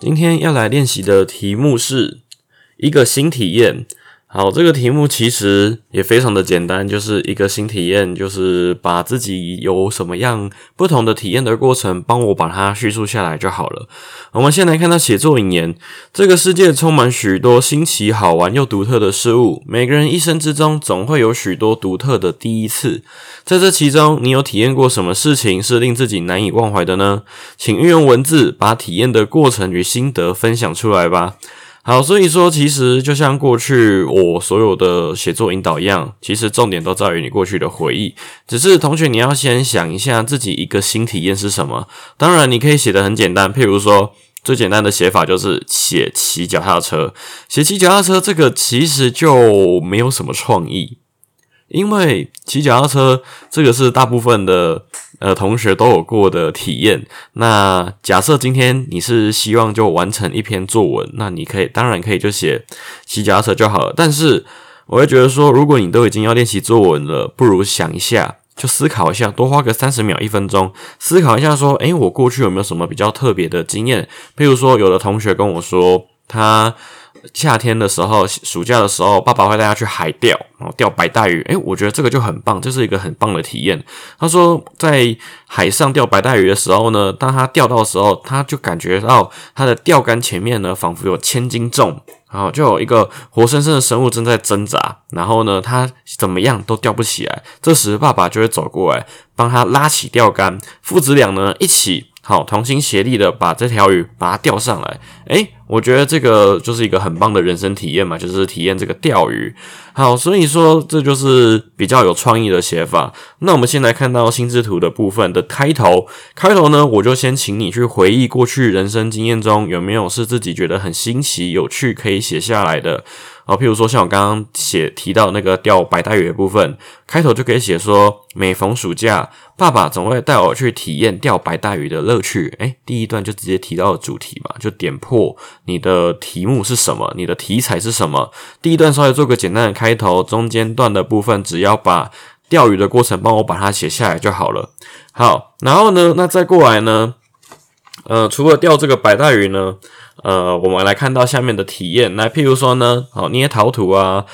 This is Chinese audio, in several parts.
今天要来练习的题目是一个新体验。好，这个题目其实也非常的简单，就是一个新体验，就是把自己有什么样不同的体验的过程，帮我把它叙述下来就好了。我们先来看到写作引言：这个世界充满许多新奇、好玩又独特的事物，每个人一生之中总会有许多独特的第一次。在这其中，你有体验过什么事情是令自己难以忘怀的呢？请运用文字把体验的过程与心得分享出来吧。好，所以说，其实就像过去我所有的写作引导一样，其实重点都在于你过去的回忆。只是同学，你要先想一下自己一个新体验是什么。当然，你可以写的很简单，譬如说，最简单的写法就是写骑脚踏车。写骑脚踏车这个其实就没有什么创意。因为骑脚踏车这个是大部分的呃同学都有过的体验。那假设今天你是希望就完成一篇作文，那你可以当然可以就写骑脚踏车就好了。但是我会觉得说，如果你都已经要练习作文了，不如想一下，就思考一下，多花个三十秒、一分钟思考一下，说，诶，我过去有没有什么比较特别的经验？譬如说，有的同学跟我说，他。夏天的时候，暑假的时候，爸爸会带他去海钓，然后钓白带鱼。诶，我觉得这个就很棒，这是一个很棒的体验。他说，在海上钓白带鱼的时候呢，当他钓到的时候，他就感觉到他的钓竿前面呢，仿佛有千斤重，然后就有一个活生生的生物正在挣扎。然后呢，他怎么样都钓不起来。这时，爸爸就会走过来帮他拉起钓竿，父子俩呢一起。好，同心协力的把这条鱼把它钓上来。诶，我觉得这个就是一个很棒的人生体验嘛，就是体验这个钓鱼。好，所以说这就是比较有创意的写法。那我们先来看到心智图的部分的开头。开头呢，我就先请你去回忆过去人生经验中有没有是自己觉得很新奇、有趣可以写下来的。好，譬如说像我刚刚写提到那个钓白带鱼的部分，开头就可以写说：每逢暑假，爸爸总会带我去体验钓白带鱼的乐趣。诶，第一段就直接提到了主题嘛，就点破你的题目是什么，你的题材是什么。第一段稍微做个简单的开头，中间段的部分只要把钓鱼的过程帮我把它写下来就好了。好，然后呢，那再过来呢，呃，除了钓这个白带鱼呢？呃，我们来看到下面的体验，那，譬如说呢，好捏陶土啊，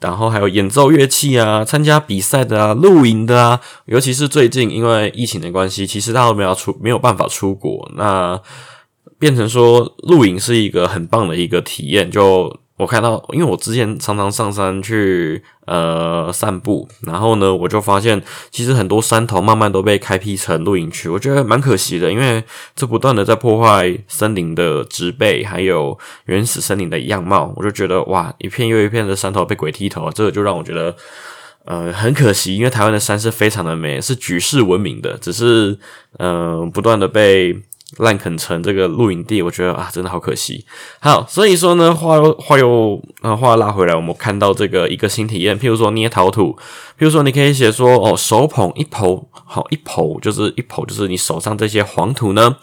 然后还有演奏乐器啊，参加比赛的啊，露营的啊，尤其是最近因为疫情的关系，其实大家都没有出，没有办法出国，那变成说露营是一个很棒的一个体验，就。我看到，因为我之前常常上山去呃散步，然后呢，我就发现其实很多山头慢慢都被开辟成露营区，我觉得蛮可惜的，因为这不断的在破坏森林的植被，还有原始森林的样貌，我就觉得哇，一片又一片的山头被鬼剃头，这个就让我觉得呃很可惜，因为台湾的山是非常的美，是举世闻名的，只是嗯不断的被。烂垦城这个露营地，我觉得啊，真的好可惜。好，所以说呢，话又话又啊，话拉回来，我们看到这个一个新体验，譬如说捏陶土，譬如说你可以写说哦，手捧一捧，好一捧就是一捧，就是你手上这些黄土呢。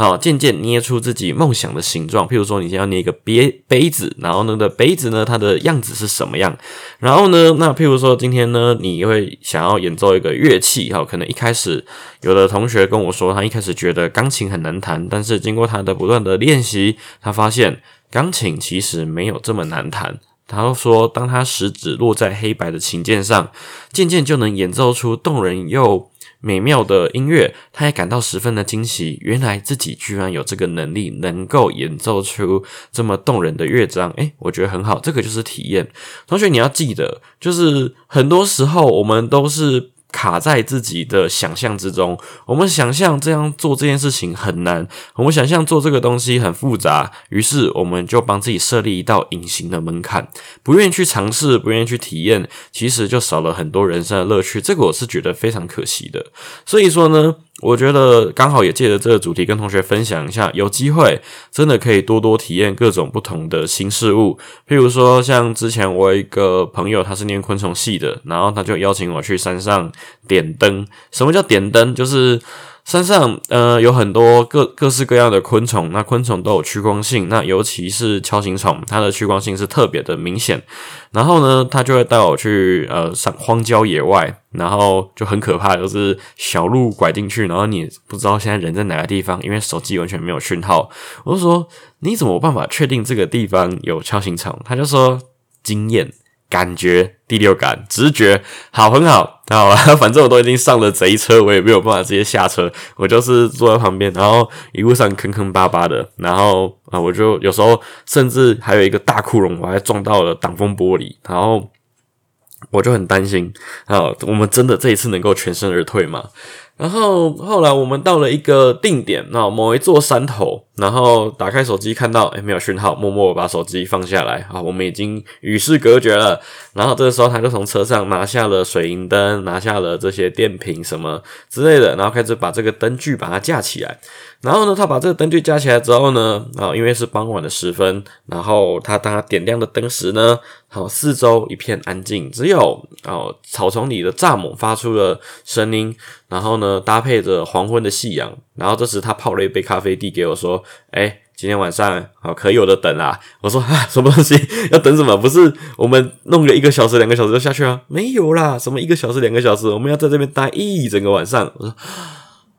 好，渐渐捏出自己梦想的形状。譬如说，你先要捏一个杯杯子，然后那个杯子呢，它的样子是什么样？然后呢，那譬如说，今天呢，你会想要演奏一个乐器，哈，可能一开始有的同学跟我说，他一开始觉得钢琴很难弹，但是经过他的不断的练习，他发现钢琴其实没有这么难弹。他说，当他食指落在黑白的琴键上，渐渐就能演奏出动人又。美妙的音乐，他也感到十分的惊喜。原来自己居然有这个能力，能够演奏出这么动人的乐章。诶，我觉得很好，这个就是体验。同学，你要记得，就是很多时候我们都是卡在自己的想象之中。我们想象这样做这件事情很难，我们想象做这个东西很复杂，于是我们就帮自己设立一道隐形的门槛，不愿意去尝试，不愿意去体验，其实就少了很多人生的乐趣。这个我是觉得非常可惜的。所以说呢。我觉得刚好也借着这个主题跟同学分享一下，有机会真的可以多多体验各种不同的新事物。譬如说，像之前我有一个朋友，他是念昆虫系的，然后他就邀请我去山上点灯。什么叫点灯？就是。山上呃有很多各各式各样的昆虫，那昆虫都有趋光性，那尤其是锹形虫，它的趋光性是特别的明显。然后呢，他就会带我去呃上荒郊野外，然后就很可怕，就是小路拐进去，然后你不知道现在人在哪个地方，因为手机完全没有讯号。我就说你怎么办法确定这个地方有锹形虫？他就说经验。感觉第六感直觉好很好，好了，反正我都已经上了贼车，我也没有办法直接下车，我就是坐在旁边，然后一路上坑坑巴巴的，然后啊，我就有时候甚至还有一个大窟窿，我还撞到了挡风玻璃，然后我就很担心啊，我们真的这一次能够全身而退吗？然后后来我们到了一个定点，那某一座山头，然后打开手机看到，哎，没有讯号，默默把手机放下来，啊，我们已经与世隔绝了。然后这个时候，他就从车上拿下了水银灯，拿下了这些电瓶什么之类的，然后开始把这个灯具把它架起来。然后呢，他把这个灯具架起来之后呢，啊，因为是傍晚的时分，然后他当他点亮的灯时呢，好，四周一片安静，只有哦草丛里的蚱蜢发出了声音，然后呢，搭配着黄昏的夕阳，然后这时他泡了一杯咖啡递给我，说：“哎，今天晚上好可有的等啦。”我说：“啊，什么东西 要等什么？不是我们弄个一个小时、两个小时就下去啊？没有啦，什么一个小时、两个小时，我们要在这边待一整个晚上。”我说。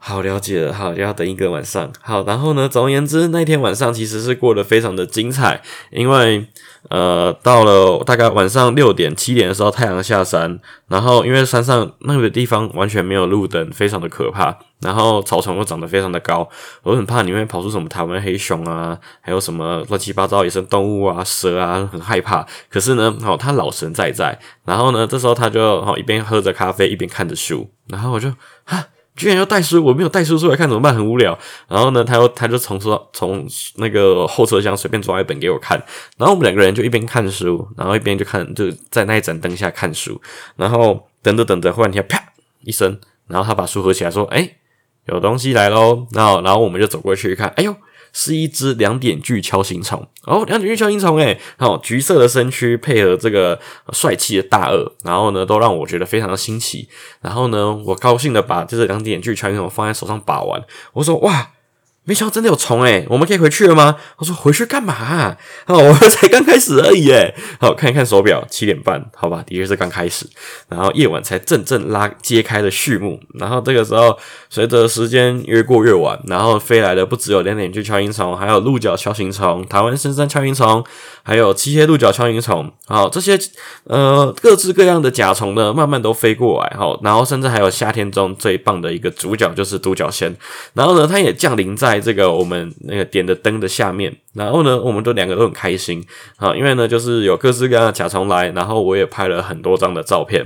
好了解了，好要等一个晚上。好，然后呢，总而言之，那天晚上其实是过得非常的精彩，因为呃，到了大概晚上六点、七点的时候，太阳下山，然后因为山上那个地方完全没有路灯，非常的可怕，然后草丛又长得非常的高，我很怕里面跑出什么台湾黑熊啊，还有什么乱七八糟野生动物啊、蛇啊，很害怕。可是呢，好，他老神在在，然后呢，这时候他就好一边喝着咖啡，一边看着书，然后我就哈。居然要带书，我没有带书出来看怎么办？很无聊。然后呢，他又他就从说从那个后车厢随便抓一本给我看。然后我们两个人就一边看书，然后一边就看就在那一盏灯下看书。然后等着等着，忽然间啪一声，然后他把书合起来说：“哎，有东西来喽！”然后然后我们就走过去看，哎呦。是一只两点巨锹形虫哦，两点巨锹形虫诶，好，橘色的身躯配合这个帅气的大颚，然后呢，都让我觉得非常的新奇。然后呢，我高兴的把这个两点巨锹形虫放在手上把玩，我说哇。没想到真的有虫诶，我们可以回去了吗？他说回去干嘛？哦，我们才刚开始而已诶。好，看一看手表，七点半，好吧，的确是刚开始。然后夜晚才阵阵拉揭开了序幕。然后这个时候，随着时间越过越晚，然后飞来的不只有两点巨锹形虫，还有鹿角锹形虫、台湾深山锹形虫，还有七叶鹿角锹形虫。好，这些呃各式各样的甲虫呢，慢慢都飞过来。好，然后甚至还有夏天中最棒的一个主角，就是独角仙。然后呢，它也降临在。在这个我们那个点的灯的下面，然后呢，我们都两个都很开心啊，因为呢，就是有各式各样的甲虫来，然后我也拍了很多张的照片。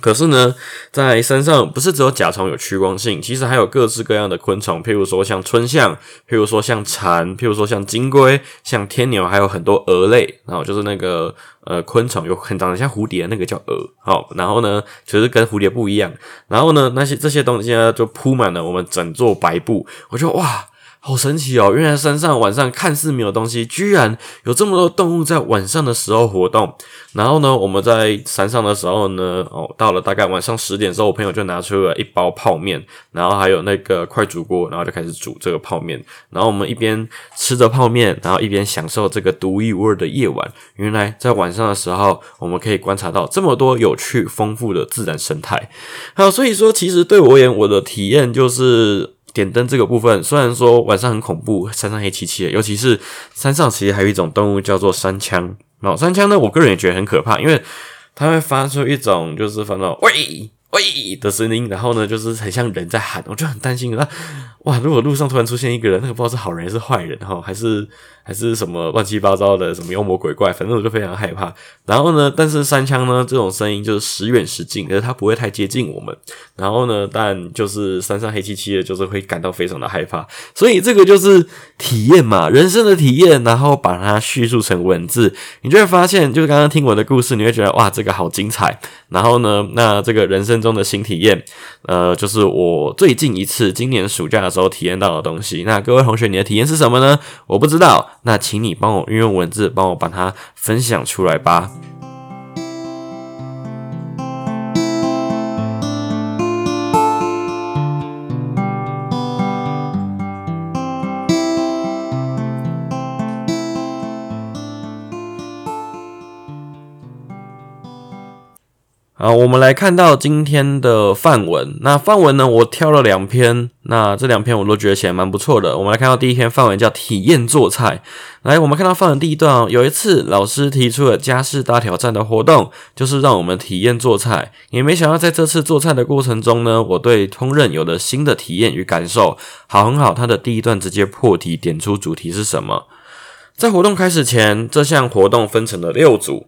可是呢，在山上不是只有甲虫有趋光性，其实还有各式各样的昆虫，譬如说像春象，譬如说像蝉，譬如说像金龟，像天牛，还有很多蛾类，然后就是那个呃昆虫，有很长得像蝴蝶，那个叫蛾。好，然后呢，其实跟蝴蝶不一样。然后呢，那些这些东西呢，就铺满了我们整座白布。我就哇。好神奇哦！原来山上晚上看似没有东西，居然有这么多动物在晚上的时候活动。然后呢，我们在山上的时候呢，哦，到了大概晚上十点的时候，我朋友就拿出了一包泡面，然后还有那个快煮锅，然后就开始煮这个泡面。然后我们一边吃着泡面，然后一边享受这个独一无二的夜晚。原来在晚上的时候，我们可以观察到这么多有趣丰富的自然生态。好，所以说，其实对我而言，我的体验就是。点灯这个部分，虽然说晚上很恐怖，山上黑漆漆的，尤其是山上其实还有一种动物叫做山枪。然后山枪呢，我个人也觉得很可怕，因为它会发出一种就是反正喂喂的声音，然后呢，就是很像人在喊，我就很担心啊，哇，如果路上突然出现一个人，那个不知道是好人还是坏人哈，还是。还是什么乱七八糟的，什么妖魔鬼怪，反正我就非常害怕。然后呢，但是三枪呢，这种声音就是时远时近，可是它不会太接近我们。然后呢，但就是山上黑漆漆的，就是会感到非常的害怕。所以这个就是体验嘛，人生的体验，然后把它叙述成文字，你就会发现，就是刚刚听我的故事，你会觉得哇，这个好精彩。然后呢，那这个人生中的新体验，呃，就是我最近一次今年暑假的时候体验到的东西。那各位同学，你的体验是什么呢？我不知道。那请你帮我运用文字，帮我把它分享出来吧。好，我们来看到今天的范文。那范文呢，我挑了两篇。那这两篇我都觉得写蛮不错的。我们来看到第一篇范文叫“体验做菜”。来，我们看到范文第一段哦，有一次老师提出了家事大挑战的活动，就是让我们体验做菜。也没想到在这次做菜的过程中呢，我对烹饪有了新的体验与感受。好，很好。他的第一段直接破题，点出主题是什么。在活动开始前，这项活动分成了六组。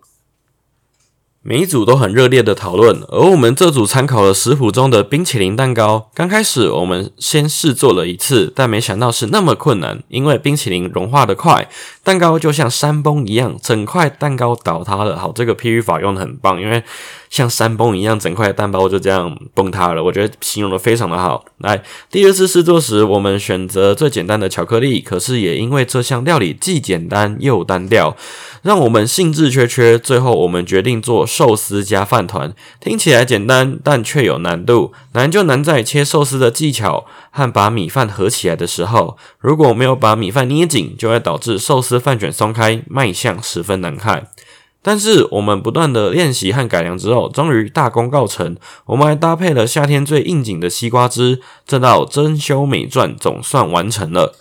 每一组都很热烈的讨论，而我们这组参考了食谱中的冰淇淋蛋糕。刚开始我们先试做了一次，但没想到是那么困难，因为冰淇淋融化的快，蛋糕就像山崩一样，整块蛋糕倒塌了。好，这个 P 喻法用的很棒，因为。像山崩一样，整块蛋包就这样崩塌了。我觉得形容的非常的好。来，第二次试做时，我们选择最简单的巧克力，可是也因为这项料理既简单又单调，让我们兴致缺缺。最后，我们决定做寿司加饭团。听起来简单，但却有难度。难就难在切寿司的技巧和把米饭合起来的时候，如果没有把米饭捏紧，就会导致寿司饭卷松开，卖相十分难看。但是我们不断的练习和改良之后，终于大功告成。我们还搭配了夏天最应景的西瓜汁，这道珍馐美馔总算完成了。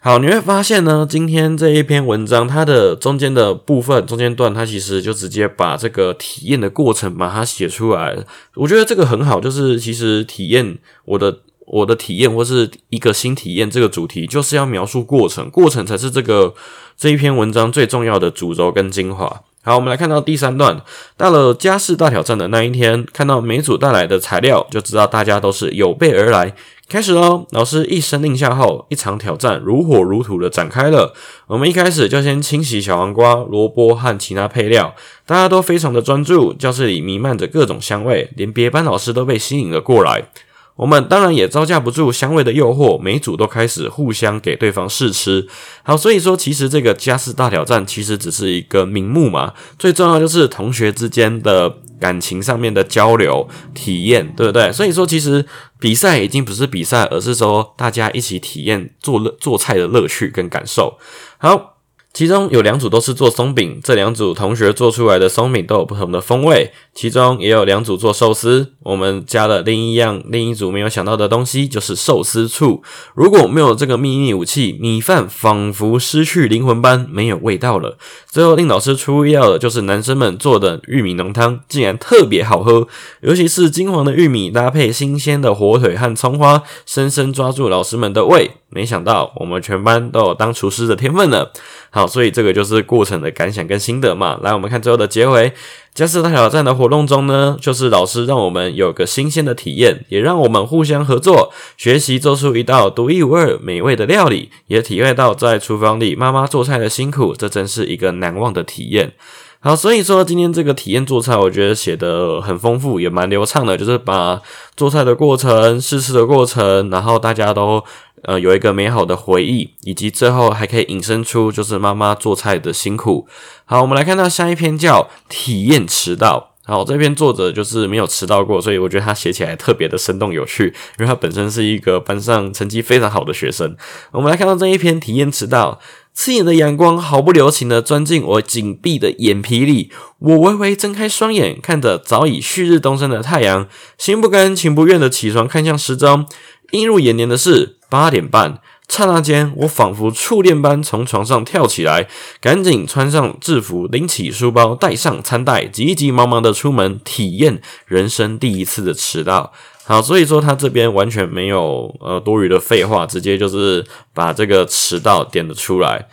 好，你会发现呢，今天这一篇文章，它的中间的部分、中间段，它其实就直接把这个体验的过程把它写出来了。我觉得这个很好，就是其实体验我的我的体验或是一个新体验这个主题，就是要描述过程，过程才是这个这一篇文章最重要的主轴跟精华。好，我们来看到第三段，到了家事大挑战的那一天，看到每组带来的材料，就知道大家都是有备而来。开始喽！老师一声令下后，一场挑战如火如荼的展开了。我们一开始就先清洗小黄瓜、萝卜和其他配料，大家都非常的专注，教室里弥漫着各种香味，连别班老师都被吸引了过来。我们当然也招架不住香味的诱惑，每组都开始互相给对方试吃。好，所以说其实这个家事大挑战其实只是一个名目嘛，最重要就是同学之间的感情上面的交流体验，对不对？所以说其实比赛已经不是比赛，而是说大家一起体验做乐做菜的乐趣跟感受。好。其中有两组都是做松饼，这两组同学做出来的松饼都有不同的风味。其中也有两组做寿司，我们加了另一样另一组没有想到的东西，就是寿司醋。如果没有这个秘密武器，米饭仿佛失去灵魂般没有味道了。最后令老师出乎意料的就是男生们做的玉米浓汤竟然特别好喝，尤其是金黄的玉米搭配新鲜的火腿和葱花，深深抓住老师们的胃。没想到我们全班都有当厨师的天分呢。好，所以这个就是过程的感想跟心得嘛。来，我们看最后的结尾。加斯大挑战的活动中呢，就是老师让我们有个新鲜的体验，也让我们互相合作，学习做出一道独一无二美味的料理，也体会到在厨房里妈妈做菜的辛苦。这真是一个难忘的体验。好，所以说今天这个体验做菜，我觉得写的很丰富，也蛮流畅的，就是把做菜的过程、试吃的过程，然后大家都。呃，有一个美好的回忆，以及最后还可以引申出就是妈妈做菜的辛苦。好，我们来看到下一篇叫体验迟到。好，这篇作者就是没有迟到过，所以我觉得他写起来特别的生动有趣，因为他本身是一个班上成绩非常好的学生。我们来看到这一篇体验迟到，刺眼的阳光毫不留情的钻进我紧闭的眼皮里，我微微睁开双眼，看着早已旭日东升的太阳，心不甘情不愿的起床，看向时钟。映入眼帘的是八点半，刹那间，我仿佛触电般从床上跳起来，赶紧穿上制服，拎起书包，带上餐袋，急急忙忙的出门，体验人生第一次的迟到。好，所以说他这边完全没有呃多余的废话，直接就是把这个迟到点了出来。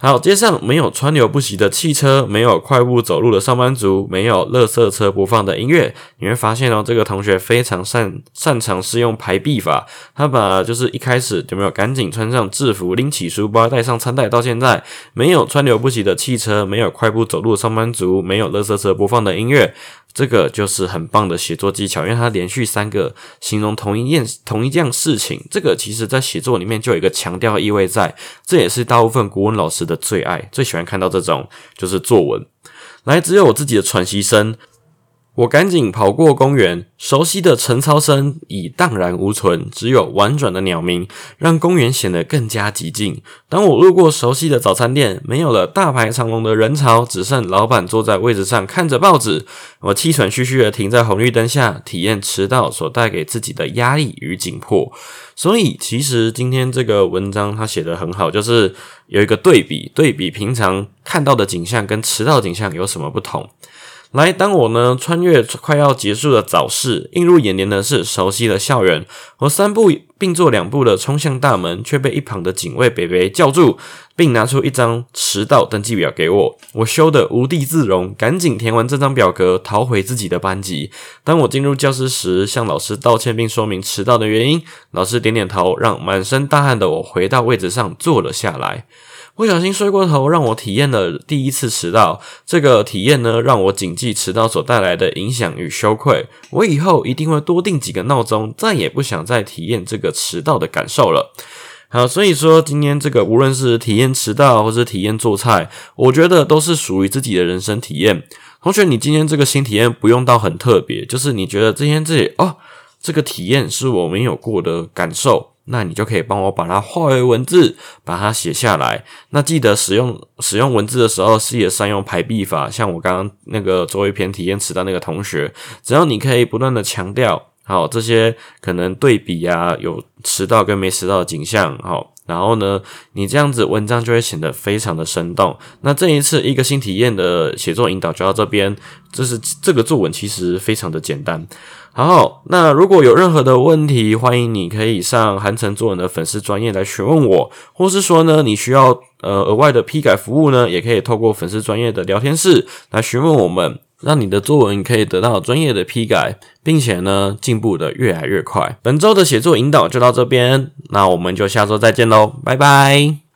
好，街上没有川流不息的汽车，没有快步走路的上班族，没有垃圾车播放的音乐。你会发现哦，这个同学非常擅擅长使用排比法。他把就是一开始有没有赶紧穿上制服，拎起书包，带上餐袋，到现在没有川流不息的汽车，没有快步走路的上班族，没有垃圾车播放的音乐。这个就是很棒的写作技巧，因为它连续三个形容同一件同一件事情，这个其实在写作里面就有一个强调意味在，这也是大部分古文老师的最爱，最喜欢看到这种就是作文。来，只有我自己的喘息声。我赶紧跑过公园，熟悉的晨操声已荡然无存，只有婉转的鸟鸣，让公园显得更加寂静。当我路过熟悉的早餐店，没有了大排长龙的人潮，只剩老板坐在位置上看着报纸。我气喘吁吁的停在红绿灯下，体验迟到所带给自己的压力与紧迫。所以，其实今天这个文章他写的很好，就是有一个对比，对比平常看到的景象跟迟到景象有什么不同。来，当我呢穿越快要结束的早市，映入眼帘的是熟悉的校园。我三步并作两步的冲向大门，却被一旁的警卫北北叫住，并拿出一张迟到登记表给我。我羞得无地自容，赶紧填完这张表格，逃回自己的班级。当我进入教室时，向老师道歉并说明迟到的原因。老师点点头，让满身大汗的我回到位置上坐了下来。不小心睡过头，让我体验了第一次迟到。这个体验呢，让我谨记迟到所带来的影响与羞愧。我以后一定会多定几个闹钟，再也不想再体验这个迟到的感受了。好，所以说今天这个无论是体验迟到，或是体验做菜，我觉得都是属于自己的人生体验。同学，你今天这个新体验不用到很特别，就是你觉得今天这里哦，这个体验是我没有过的感受。那你就可以帮我把它化为文字，把它写下来。那记得使用使用文字的时候，是也善用排比法。像我刚刚那个做一篇体验词的那个同学，只要你可以不断的强调，好这些可能对比啊，有迟到跟没迟到的景象，好，然后呢，你这样子文章就会显得非常的生动。那这一次一个新体验的写作引导就到这边，这是这个作文其实非常的简单。好，那如果有任何的问题，欢迎你可以上韩城作文的粉丝专业来询问我，或是说呢，你需要呃额外的批改服务呢，也可以透过粉丝专业的聊天室来询问我们，让你的作文可以得到专业的批改，并且呢进步的越来越快。本周的写作引导就到这边，那我们就下周再见喽，拜拜。